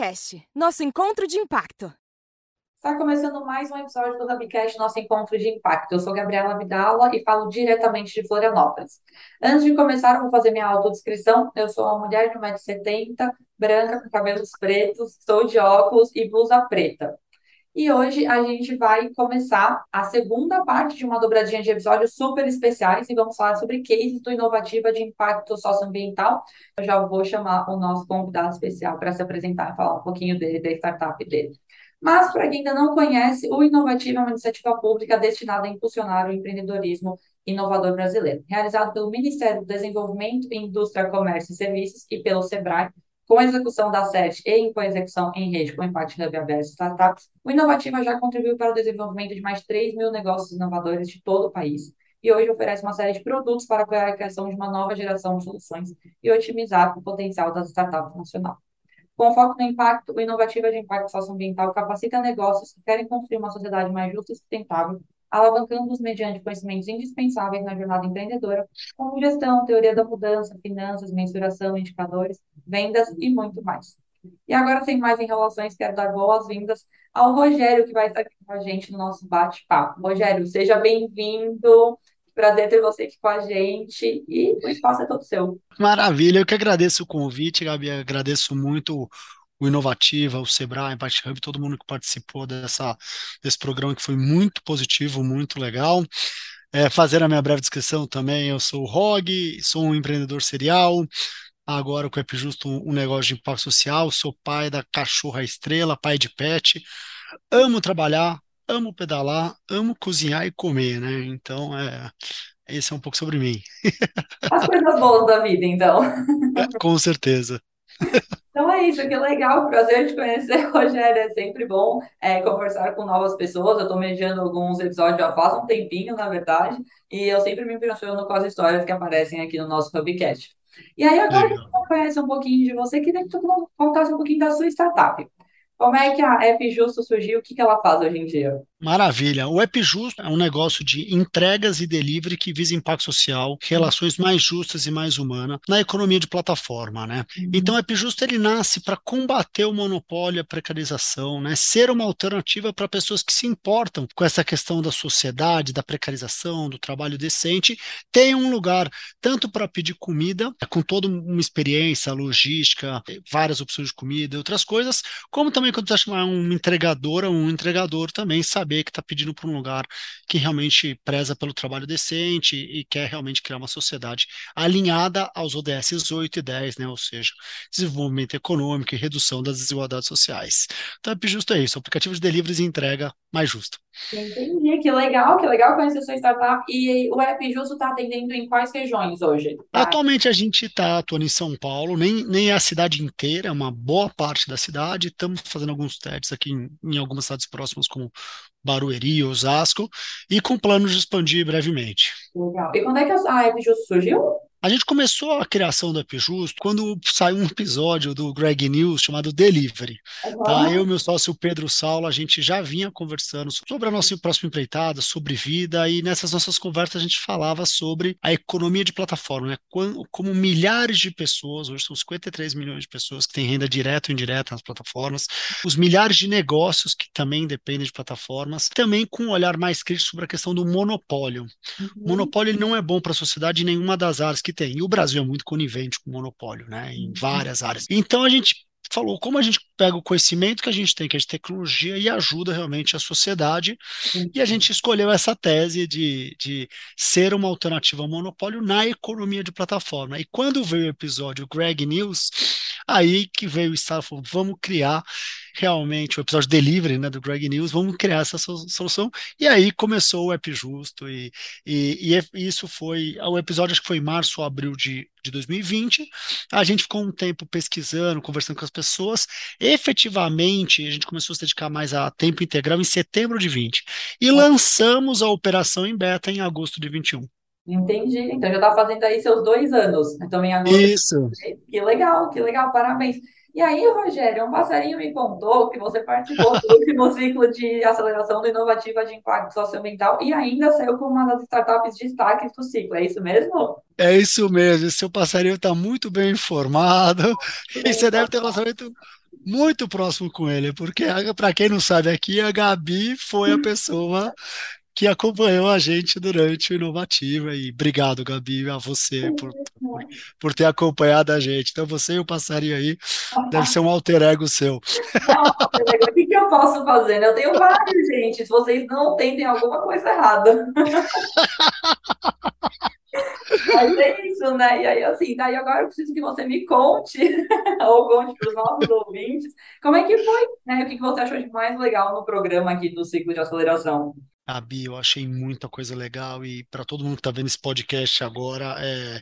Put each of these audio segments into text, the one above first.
Hubcast, nosso encontro de impacto. Está começando mais um episódio do Hubcast, nosso encontro de impacto. Eu sou Gabriela Vidala e falo diretamente de Florianópolis. Antes de começar, eu vou fazer minha autodescrição. Eu sou uma mulher de 1,70m, branca, com cabelos pretos, estou de óculos e blusa preta. E hoje a gente vai começar a segunda parte de uma dobradinha de episódios super especiais e vamos falar sobre cases do Inovativa de Impacto Socioambiental. Eu já vou chamar o nosso convidado especial para se apresentar e falar um pouquinho dele, da startup dele. Mas, para quem ainda não conhece, o Inovativa é uma iniciativa pública destinada a impulsionar o empreendedorismo inovador brasileiro, realizado pelo Ministério do Desenvolvimento, Indústria, Comércio e Serviços e pelo SEBRAE, com a execução da SET e com a execução em rede com Impact Hub aberto startups, o Inovativa já contribuiu para o desenvolvimento de mais de 3 mil negócios inovadores de todo o país e hoje oferece uma série de produtos para apoiar a criação de uma nova geração de soluções e otimizar o potencial das startups nacional. Com foco no impacto, o Inovativa de Impacto Socioambiental capacita negócios que querem construir uma sociedade mais justa e sustentável alavancando-os mediante conhecimentos indispensáveis na jornada empreendedora, como gestão, teoria da mudança, finanças, mensuração, indicadores, vendas e muito mais. E agora, sem mais enrolações, quero dar boas-vindas ao Rogério, que vai estar aqui com a gente no nosso bate-papo. Rogério, seja bem-vindo. Prazer ter você aqui com a gente e o espaço é todo seu. Maravilha, eu que agradeço o convite, Gabi, agradeço muito o Inovativa, o Sebrae, Impact Hub, todo mundo que participou dessa, desse programa que foi muito positivo, muito legal. É, fazer a minha breve descrição também, eu sou o Rog, sou um empreendedor serial, agora com o App Justo um, um negócio de impacto social, sou pai da cachorra estrela, pai de pet, amo trabalhar, amo pedalar, amo cozinhar e comer, né? Então, é, esse é um pouco sobre mim. As coisas boas da vida, então. É, com certeza. Então é isso, que legal, prazer te conhecer, Rogério. É sempre bom é, conversar com novas pessoas. Eu estou mediando alguns episódios já faz um tempinho, na verdade, e eu sempre me impressiono com as histórias que aparecem aqui no nosso Hubcast. E aí, agora que você conhece um pouquinho de você, queria que tu contasse um pouquinho da sua startup. Como é que a App Justo surgiu? O que, que ela faz hoje em dia? Maravilha. O App Justo é um negócio de entregas e delivery que visa impacto social, relações mais justas e mais humanas na economia de plataforma, né? Uhum. Então, o App Justo ele nasce para combater o monopólio, a precarização, né? Ser uma alternativa para pessoas que se importam com essa questão da sociedade, da precarização, do trabalho decente, tem um lugar tanto para pedir comida, com toda uma experiência, logística, várias opções de comida e outras coisas, como também quando você chamar um entregador ou um entregador também saber que está pedindo para um lugar que realmente preza pelo trabalho decente e quer realmente criar uma sociedade alinhada aos ODS 8 e 10, né? ou seja, desenvolvimento econômico e redução das desigualdades sociais. Então, é justo é isso, aplicativo de deliveries e entrega mais justo. Entendi, que legal, que legal conhecer sua startup. E o App Justo está atendendo em quais regiões hoje? Tá. Atualmente a gente está atuando em São Paulo, nem, nem é a cidade inteira, é uma boa parte da cidade. Estamos fazendo alguns testes aqui em, em algumas cidades próximas, como Barueri, Osasco, e com planos de expandir brevemente. Legal. E quando é que a App Justo surgiu? A gente começou a criação do App Justo quando saiu um episódio do Greg News chamado Delivery. Uhum. Tá? Eu e meu sócio Pedro Saulo, a gente já vinha conversando sobre a nossa próxima empreitada, sobre vida, e nessas nossas conversas a gente falava sobre a economia de plataforma, né? como, como milhares de pessoas, hoje são 53 milhões de pessoas que têm renda direta ou indireta nas plataformas, os milhares de negócios que também dependem de plataformas, também com um olhar mais crítico sobre a questão do monopólio. Uhum. O monopólio não é bom para a sociedade em nenhuma das áreas que que tem. E o Brasil é muito conivente com o monopólio, né, em uhum. várias áreas. Então a gente falou como a gente pega o conhecimento que a gente tem, que é de tecnologia, e ajuda realmente a sociedade. E a gente escolheu essa tese de, de ser uma alternativa ao monopólio na economia de plataforma. E quando veio o episódio Greg News, aí que veio o Estado falou, vamos criar realmente o episódio delivery né, do Greg News, vamos criar essa solução. E aí começou o App Justo, e, e, e isso foi, o episódio acho que foi em março ou abril de, de 2020. A gente ficou um tempo pesquisando, conversando com as pessoas. Efetivamente, a gente começou a se dedicar mais a tempo integral em setembro de 20. E lançamos a operação em beta em agosto de 21. Entendi. Então já está fazendo aí seus dois anos. Então em agosto. Isso. Que legal, que legal, parabéns. E aí, Rogério, um passarinho me contou que você participou do último ciclo de aceleração do Inovativa de Impacto Socioambiental e ainda saiu como uma das startups de destaque do ciclo. É isso mesmo? É isso mesmo. Seu passarinho está muito bem informado. E você deve ter relacionamento muito próximo com ele, porque para quem não sabe aqui, a Gabi foi a pessoa que acompanhou a gente durante o Inovativa. E obrigado, Gabi, a você por, por, por, ter acompanhado a gente. Então, você e o passarinho aí deve ser um alter ego seu. o que, que eu posso fazer? Eu tenho vários, gente. Se vocês não têm, tem alguma coisa errada. Mas é isso, né? E aí, assim, daí agora eu preciso que você me conte, ou conte para os nossos ouvintes, como é que foi, né? O que você achou de mais legal no programa aqui do ciclo de aceleração? Abi, eu achei muita coisa legal e para todo mundo que está vendo esse podcast agora, é,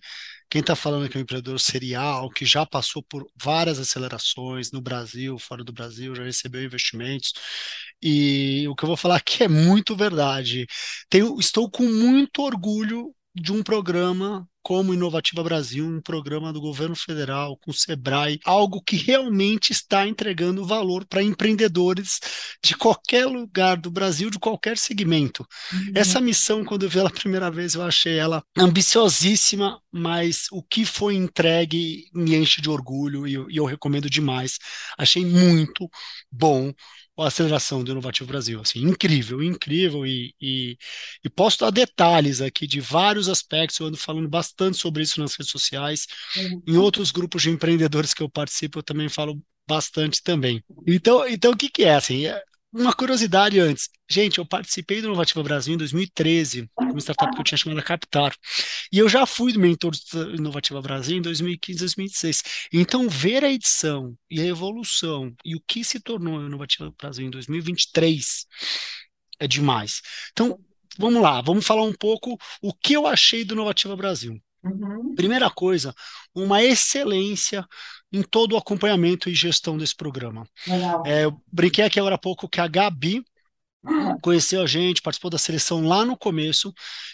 quem está falando aqui é um empreendedor serial que já passou por várias acelerações no Brasil, fora do Brasil, já recebeu investimentos. E o que eu vou falar aqui é muito verdade. Tenho, estou com muito orgulho de um programa como Inovativa Brasil, um programa do governo federal com o Sebrae, algo que realmente está entregando valor para empreendedores de qualquer lugar do Brasil, de qualquer segmento. Uhum. Essa missão, quando eu vi ela a primeira vez, eu achei ela ambiciosíssima, mas o que foi entregue me enche de orgulho e eu, e eu recomendo demais. Achei muito bom a aceleração do Inovativo Brasil. Assim, incrível, incrível. E, e, e, posso dar detalhes aqui de vários aspectos. Eu ando falando bastante sobre isso nas redes sociais. Uhum. Em outros grupos de empreendedores que eu participo, eu também falo bastante também. Então, então o que, que é? Assim, é, uma curiosidade antes. Gente, eu participei do Inovativa Brasil em 2013, uma startup que eu tinha chamada Captar. E eu já fui do mentor do Inovativa Brasil em 2015, 2016. Então, ver a edição e a evolução e o que se tornou o Inovativa Brasil em 2023 é demais. Então, vamos lá, vamos falar um pouco o que eu achei do Inovativa Brasil. Uhum. Primeira coisa, uma excelência em todo o acompanhamento e gestão desse programa. É, eu brinquei aqui agora há pouco que a Gabi conheceu a gente, participou da seleção lá no começo.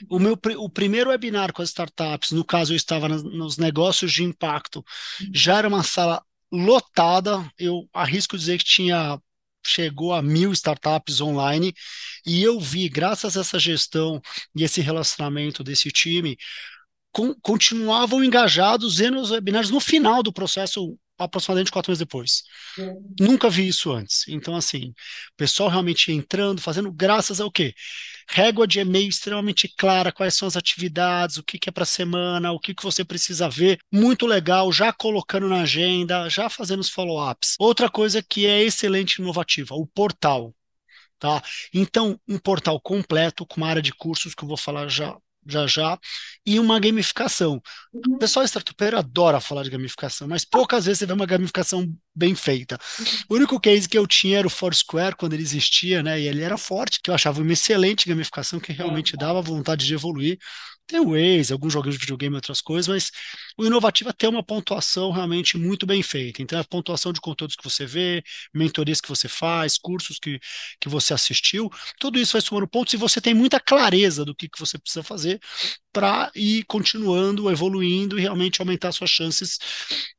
O meu o primeiro webinar com as startups, no caso eu estava nos negócios de impacto, já era uma sala lotada. Eu arrisco dizer que tinha chegou a mil startups online e eu vi, graças a essa gestão e esse relacionamento desse time, com, continuavam engajados vendo os webinários no final do processo, aproximadamente quatro meses depois. Uhum. Nunca vi isso antes. Então, assim, o pessoal realmente entrando, fazendo graças ao quê? Régua de e-mail extremamente clara, quais são as atividades, o que, que é para a semana, o que, que você precisa ver. Muito legal, já colocando na agenda, já fazendo os follow-ups. Outra coisa que é excelente e inovativa, o portal. Tá? Então, um portal completo com uma área de cursos que eu vou falar já já já, e uma gamificação. Uhum. O pessoal startupeiro adora falar de gamificação, mas poucas vezes você vê uma gamificação bem feita. Uhum. O único case que eu tinha era o Foursquare, quando ele existia, né, e ele era forte, que eu achava uma excelente gamificação, que realmente dava vontade de evoluir. Tem o Waze, alguns joguinhos de videogame, outras coisas, mas o inovativo é ter uma pontuação realmente muito bem feita. Então, é a pontuação de conteúdos que você vê, mentorias que você faz, cursos que, que você assistiu, tudo isso vai somando pontos e você tem muita clareza do que, que você precisa fazer para ir continuando, evoluindo e realmente aumentar suas chances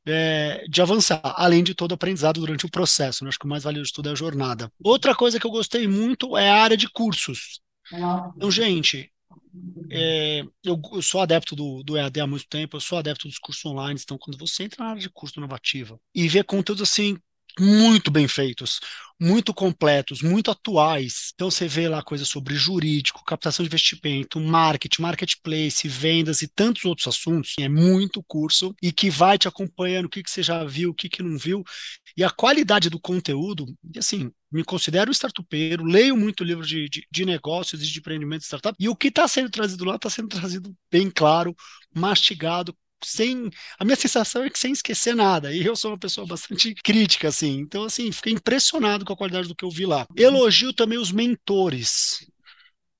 é, de avançar, além de todo o aprendizado durante o processo. Né? Acho que o mais valioso de tudo é a jornada. Outra coisa que eu gostei muito é a área de cursos. Então, gente, é, eu, eu, sou adepto do, do EAD há muito tempo, eu sou adepto dos cursos online, então quando você entra na área de curso inovativa e vê conteúdos assim muito bem feitos, muito completos, muito atuais. Então você vê lá coisas sobre jurídico, captação de investimento, marketing, marketplace, vendas e tantos outros assuntos. É muito curso e que vai te acompanhando o que, que você já viu, o que, que não viu. E a qualidade do conteúdo, assim, me considero startupeiro, leio muito livro de, de, de negócios e de empreendimento de startup, e o que está sendo trazido lá está sendo trazido bem claro, mastigado, sem. A minha sensação é que sem esquecer nada. E eu sou uma pessoa bastante crítica, assim. Então, assim, fiquei impressionado com a qualidade do que eu vi lá. Elogio também os mentores,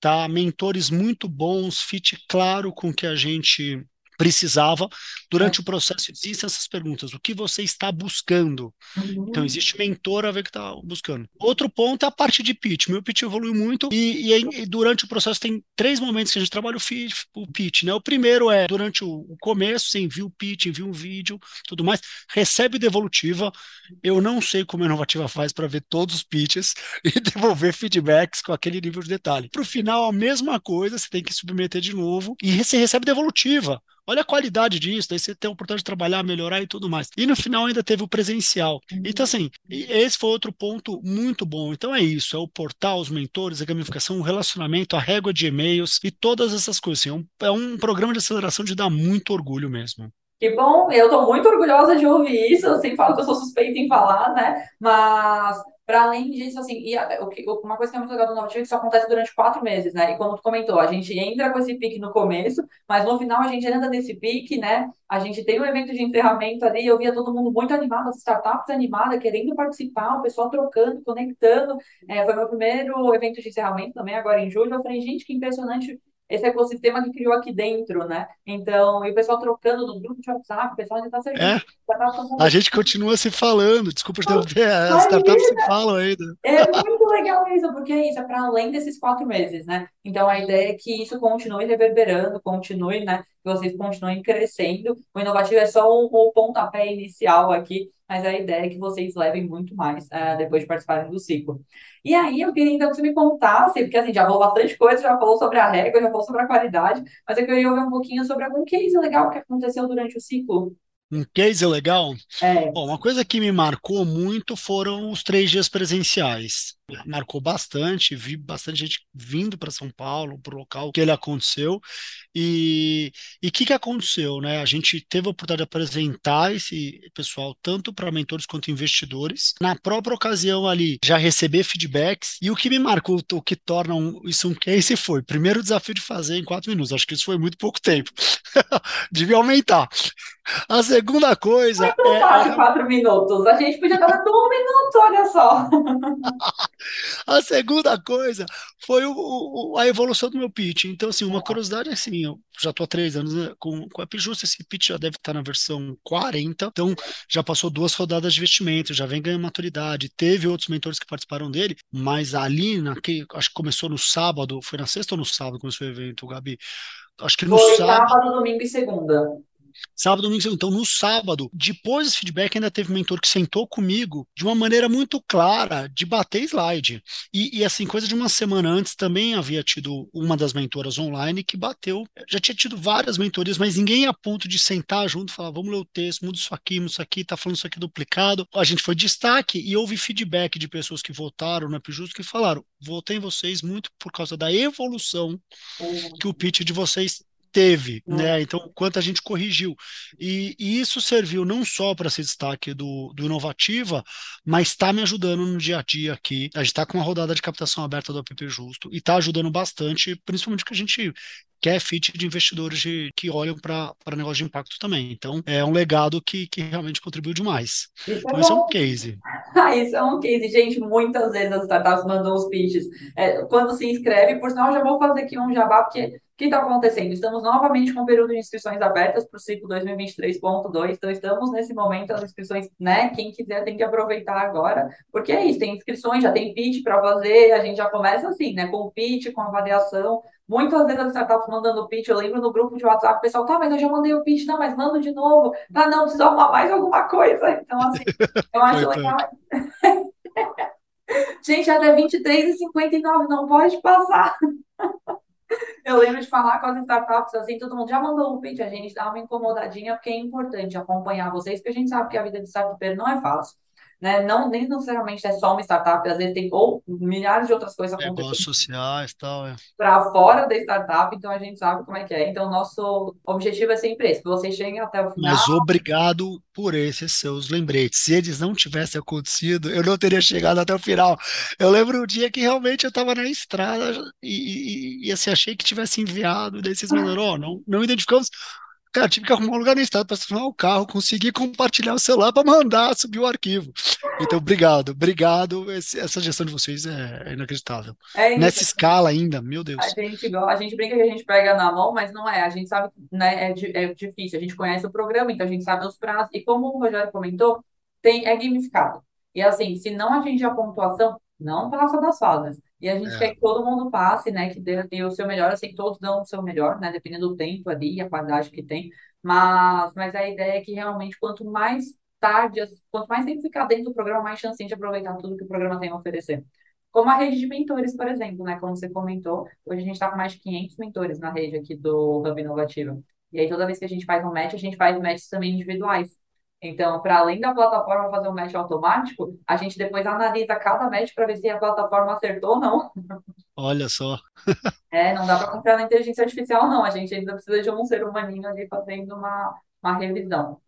tá? Mentores muito bons, fit claro com o que a gente precisava. Durante é. o processo existem essas perguntas. O que você está buscando? Uhum. Então, existe mentor a ver que está buscando. Outro ponto é a parte de pitch. Meu pitch evoluiu muito e, e, e, durante o processo tem três momentos que a gente trabalha o, o pitch. Né? O primeiro é durante o, o, começo, você envia o pitch, envia um vídeo, tudo mais, recebe devolutiva. Eu não sei como a Inovativa faz para ver todos os pitches e devolver feedbacks com aquele nível de detalhe. Para o final, a mesma coisa, você tem que submeter de novo e você recebe devolutiva olha a qualidade disso, daí você tem a oportunidade de trabalhar, melhorar e tudo mais. E no final ainda teve o presencial. Então, assim, esse foi outro ponto muito bom. Então é isso, é o portal, os mentores, a gamificação, o relacionamento, a régua de e-mails e todas essas coisas. Assim, é, um, é um programa de aceleração de dar muito orgulho mesmo. Que bom, eu estou muito orgulhosa de ouvir isso. Eu sempre falo que eu sou suspeita em falar, né? Mas para além disso, assim, e o que, uma coisa que é muito legal do Novativo é que isso acontece durante quatro meses, né? E como tu comentou, a gente entra com esse pique no começo, mas no final a gente anda nesse pique, né? A gente tem um evento de encerramento ali, eu via todo mundo muito animado, as startups animadas, querendo participar, o pessoal trocando, conectando. É, foi meu primeiro evento de encerramento também, agora em julho. Eu falei, gente, que impressionante esse ecossistema que criou aqui dentro, né? Então, e o pessoal trocando no grupo de WhatsApp, o pessoal já está servindo. É. A gente continua se falando, desculpa te interromper, as startups se falam ainda. É muito legal isso, porque é isso, é para além desses quatro meses, né? Então, a ideia é que isso continue reverberando, continue, né? Que vocês continuem crescendo. O inovativo é só o, o pontapé inicial aqui, mas a ideia é que vocês levem muito mais uh, depois de participarem do ciclo. E aí eu queria então que você me contasse, porque assim, já falou bastante coisa, já falou sobre a regra, já falou sobre a qualidade, mas eu queria ouvir um pouquinho sobre algum case legal que aconteceu durante o ciclo. Um case legal? É. Bom, uma coisa que me marcou muito foram os três dias presenciais. Marcou bastante, vi bastante gente vindo para São Paulo, para o local que ele aconteceu. E o que, que aconteceu? Né? A gente teve a oportunidade de apresentar esse pessoal tanto para mentores quanto investidores. Na própria ocasião ali, já receber feedbacks. E o que me marcou, o que torna um, isso um case foi, primeiro desafio de fazer em quatro minutos. Acho que isso foi muito pouco tempo. Devia aumentar. A segunda coisa. Muito é, fácil, quatro minutos. A gente podia estar um minuto, olha só. a segunda coisa foi o, o, a evolução do meu pitch. Então, assim, uma curiosidade é assim, eu já estou há três anos né, com, com a Appjusta, esse pitch já deve estar na versão 40, então já passou duas rodadas de investimento, já vem ganhando maturidade, teve outros mentores que participaram dele, mas ali, naquele, acho que começou no sábado, foi na sexta ou no sábado começou o evento, Gabi? Acho que no foi sábado. sábado, domingo e segunda. Sábado, domingo, então no sábado, depois desse feedback, ainda teve um mentor que sentou comigo de uma maneira muito clara de bater slide. E, e, assim, coisa de uma semana antes também havia tido uma das mentoras online que bateu. Já tinha tido várias mentorias, mas ninguém a ponto de sentar junto e falar: vamos ler o texto, muda isso aqui, muda isso aqui, tá falando isso aqui duplicado. A gente foi destaque e houve feedback de pessoas que votaram no Justo que falaram: votei em vocês muito por causa da evolução que o pitch de vocês teve, é. né? Então, quanto a gente corrigiu. E, e isso serviu não só para ser destaque do, do Inovativa, mas está me ajudando no dia a dia aqui. A gente está com uma rodada de captação aberta do app Justo e está ajudando bastante, principalmente que a gente quer fit de investidores de, que olham para negócio de impacto também. Então, é um legado que, que realmente contribuiu demais. Isso é então, é isso é um case. Ah, isso é um case. Gente, muitas vezes as startups mandam os pitches. É, quando se inscreve, por sinal, já vou fazer aqui um jabá, porque o que está acontecendo? Estamos novamente com o período de inscrições abertas para o ciclo 2023.2, então estamos nesse momento as inscrições, né? Quem quiser tem que aproveitar agora, porque é isso, tem inscrições, já tem pitch para fazer, a gente já começa assim, né? Com o pitch, com avaliação. Muitas vezes as startups mandando pitch, eu lembro no grupo de WhatsApp, o pessoal, tá, mas eu já mandei o pitch, não, mas mando de novo. Tá, não, precisa arrumar mais alguma coisa. Então, assim, eu acho legal. gente, até 23h59, não pode passar. Eu lembro de falar com as startups assim, todo mundo já mandou um pitch, a gente dá uma incomodadinha, porque é importante acompanhar vocês, porque a gente sabe que a vida de startup não é fácil. Né? Não, nem necessariamente é só uma startup, às vezes tem ou milhares de outras coisas acontecendo. Negócios sociais tal, é. Para fora da startup, então a gente sabe como é que é. Então, nosso objetivo é sempre esse, que vocês cheguem até o final. Mas obrigado por esses seus lembretes. Se eles não tivessem acontecido, eu não teria chegado até o final. Eu lembro um dia que realmente eu estava na estrada e, e, e, assim, achei que tivesse enviado, daí vocês mandaram, oh, não, não identificamos Cara, tive que arrumar um lugar no estado para estacionar o carro, consegui compartilhar o celular para mandar subir o arquivo. Então, obrigado, obrigado. Esse, essa gestão de vocês é, é inacreditável. É Nessa escala ainda, meu Deus. A gente, a gente brinca que a gente pega na mão, mas não é. A gente sabe, né? É, é difícil. A gente conhece o programa, então a gente sabe os prazos. E como o Rogério comentou, tem, é gamificado. E assim, se não atingir a pontuação, não passa das fases. E a gente é. quer que todo mundo passe, né? Que dê, dê, o seu melhor. Que todos dão o seu melhor, né? Dependendo do tempo ali e a qualidade que tem. Mas, mas a ideia é que realmente, quanto mais tarde, quanto mais tempo ficar dentro do programa, mais chance de aproveitar tudo que o programa tem a oferecer. Como a rede de mentores, por exemplo, né? Como você comentou, hoje a gente está com mais de 500 mentores na rede aqui do Hub Inovativo. E aí, toda vez que a gente faz um match, a gente faz matches também individuais. Então, para além da plataforma fazer um match automático, a gente depois analisa cada match para ver se a plataforma acertou ou não. Olha só. É, não dá para confiar na inteligência artificial, não. A gente ainda precisa de um ser humaninho ali fazendo uma, uma revisão.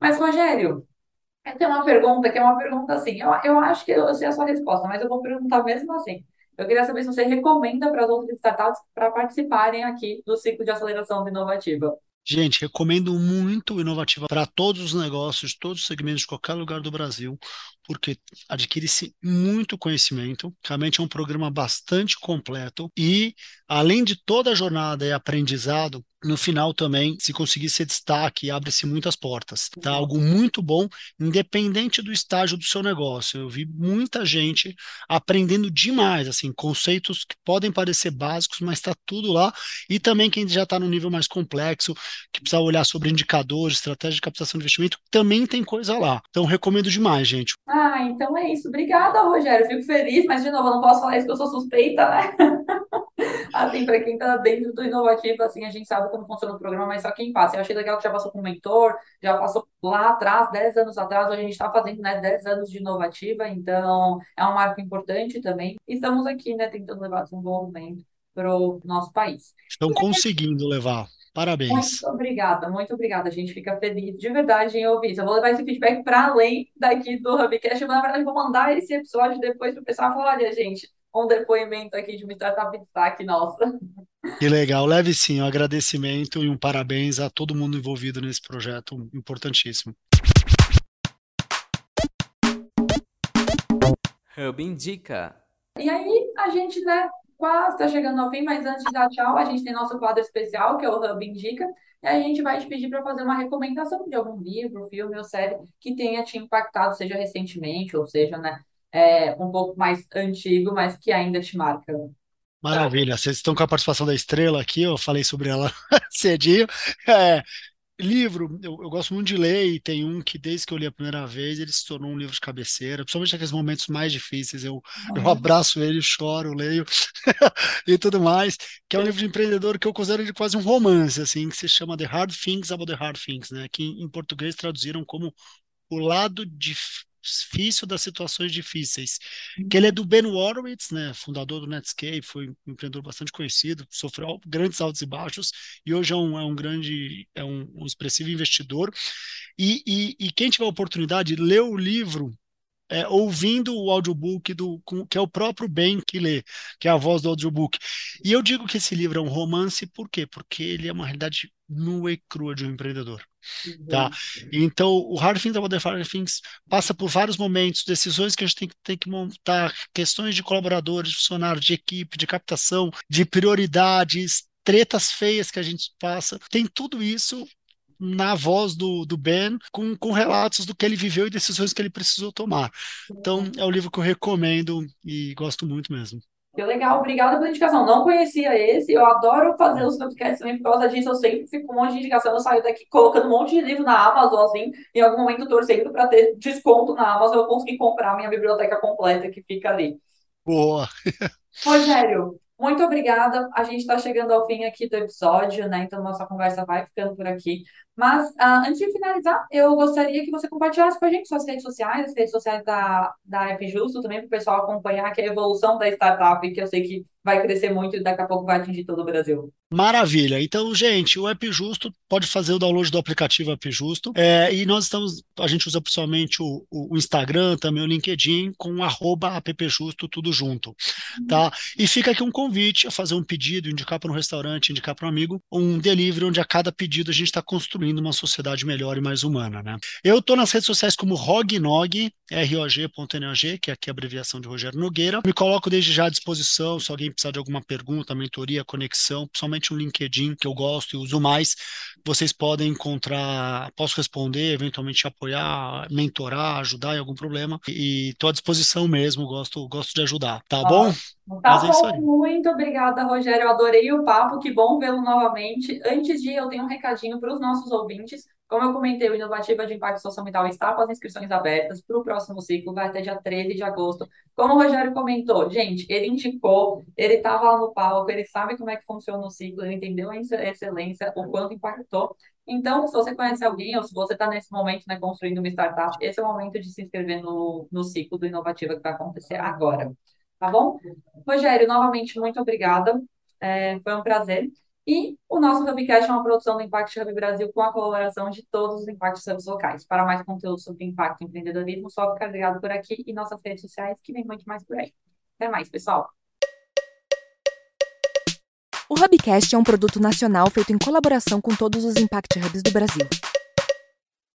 Mas, Rogério, eu tenho uma pergunta que é uma pergunta assim. Eu, eu acho que eu sei a sua resposta, mas eu vou perguntar mesmo assim. Eu queria saber se você recomenda para as outras startups para participarem aqui do ciclo de aceleração inovativa. Gente, recomendo muito Inovativa para todos os negócios, todos os segmentos de qualquer lugar do Brasil, porque adquire-se muito conhecimento. Realmente é um programa bastante completo e, além de toda a jornada e aprendizado, no final também, se conseguir ser destaque, abre-se muitas portas. Tá? Algo muito bom, independente do estágio do seu negócio. Eu vi muita gente aprendendo demais, assim, conceitos que podem parecer básicos, mas está tudo lá. E também quem já está no nível mais complexo, que precisa olhar sobre indicadores, estratégia de captação de investimento, também tem coisa lá. Então, recomendo demais, gente. Ah, então é isso. Obrigada, Rogério. Fico feliz, mas, de novo, eu não posso falar isso porque eu sou suspeita, né? assim, para quem está dentro do inovativo, assim, a gente sabe como funciona o programa, mas só quem passa. Eu achei legal que já passou com mentor, já passou lá atrás, 10 anos atrás, hoje a gente está fazendo, né, 10 anos de inovativa, então é um marco importante também. E estamos aqui, né, tentando levar desenvolvimento para o nosso país. Estão conseguindo levar. Parabéns. Muito obrigada, muito obrigada. A gente fica feliz de verdade em ouvir isso. Eu vou levar esse feedback para além daqui do Hubcast. Eu, na verdade, vou mandar esse episódio depois para o pessoal falar: olha, gente, um depoimento aqui de uma startup de destaque nossa. Que legal. Leve sim um agradecimento e um parabéns a todo mundo envolvido nesse projeto importantíssimo. Hub Indica. E aí, a gente, né, quase está chegando ao fim, mas antes de dar tchau, a gente tem nosso quadro especial, que é o Hub Indica, e a gente vai te pedir para fazer uma recomendação de algum livro, filme ou série que tenha te impactado, seja recentemente, ou seja, né, é, um pouco mais antigo, mas que ainda te marca. Maravilha, vocês estão com a participação da Estrela aqui, eu falei sobre ela cedinho. É, Livro, eu, eu, gosto muito de ler e tem um que desde que eu li a primeira vez ele se tornou um livro de cabeceira, principalmente naqueles momentos mais difíceis. Eu, eu abraço ele, choro, leio e tudo mais. Que é um livro de empreendedor que eu considero de quase um romance, assim, que se chama The Hard Things About the Hard Things, né? Que em, português traduziram como o lado difícil difícil das situações difíceis. Que ele é do Ben Horowitz, né, fundador do Netscape, foi um empreendedor bastante conhecido, sofreu grandes altos e baixos e hoje é um, é um grande, é um, um expressivo investidor. E, e, e quem tiver a oportunidade, lê o livro é, ouvindo o audiobook do que é o próprio Ben que lê, que é a voz do audiobook. E eu digo que esse livro é um romance, por quê? Porque ele é uma realidade nua e crua de um empreendedor. Uhum. Tá? Então, o Hard Things About the Hard Things passa por vários momentos, decisões que a gente tem, tem que montar, questões de colaboradores, de funcionários, de equipe, de captação, de prioridades, tretas feias que a gente passa. Tem tudo isso na voz do, do Ben, com, com relatos do que ele viveu e decisões que ele precisou tomar. Então, é o livro que eu recomendo e gosto muito mesmo. Que legal, obrigada pela indicação. Não conhecia esse, eu adoro fazer os podcasts também por causa disso. Eu sempre fico com um monte de indicação. Eu saio daqui colocando um monte de livro na Amazon, assim, em algum momento torcendo para ter desconto na Amazon, eu consegui comprar a minha biblioteca completa que fica ali. Boa! Rogério, muito obrigada. A gente está chegando ao fim aqui do episódio, né? Então, nossa conversa vai ficando por aqui. Mas, uh, antes de finalizar, eu gostaria que você compartilhasse com a gente suas redes sociais, as redes sociais da, da F Justo, também para o pessoal acompanhar que é a evolução da startup, que eu sei que vai crescer muito e daqui a pouco vai atingir todo o Brasil. Maravilha. Então, gente, o App Justo pode fazer o download do aplicativo App Justo. É, e nós estamos, a gente usa pessoalmente o, o, Instagram, também o LinkedIn, com arroba appjusto, tudo junto. Tá? E fica aqui um convite a fazer um pedido, indicar para um restaurante, indicar para um amigo, um delivery onde a cada pedido a gente está construindo uma sociedade melhor e mais humana. Né? Eu estou nas redes sociais como Rognog, rog.nog, que é aqui a abreviação de Rogério Nogueira. Me coloco desde já à disposição, se alguém precisar de alguma pergunta, mentoria, conexão, principalmente o LinkedIn, que eu gosto e uso mais, vocês podem encontrar, posso responder, eventualmente apoiar, mentorar, ajudar em algum problema, e estou à disposição mesmo, gosto, gosto de ajudar, tá bom? Tá bom, muito obrigada, Rogério. Eu adorei o papo, que bom vê-lo novamente. Antes de ir, eu tenho um recadinho para os nossos ouvintes. Como eu comentei, o Inovativa de Impacto Socioambiental está com as inscrições abertas para o próximo ciclo, vai até dia 13 de agosto. Como o Rogério comentou, gente, ele indicou, ele estava lá no palco, ele sabe como é que funciona o ciclo, ele entendeu a excelência, o quanto impactou. Então, se você conhece alguém ou se você está nesse momento né, construindo uma startup, esse é o momento de se inscrever no, no ciclo do Inovativa que vai acontecer agora. Tá bom? Rogério, novamente, muito obrigada. É, foi um prazer. E o nosso Hubcast é uma produção do Impact Hub Brasil com a colaboração de todos os Impact Hubs locais. Para mais conteúdo sobre impacto e empreendedorismo, só ficar ligado por aqui e nossas redes sociais, que vem muito mais por aí. Até mais, pessoal! O Hubcast é um produto nacional feito em colaboração com todos os Impact Hubs do Brasil.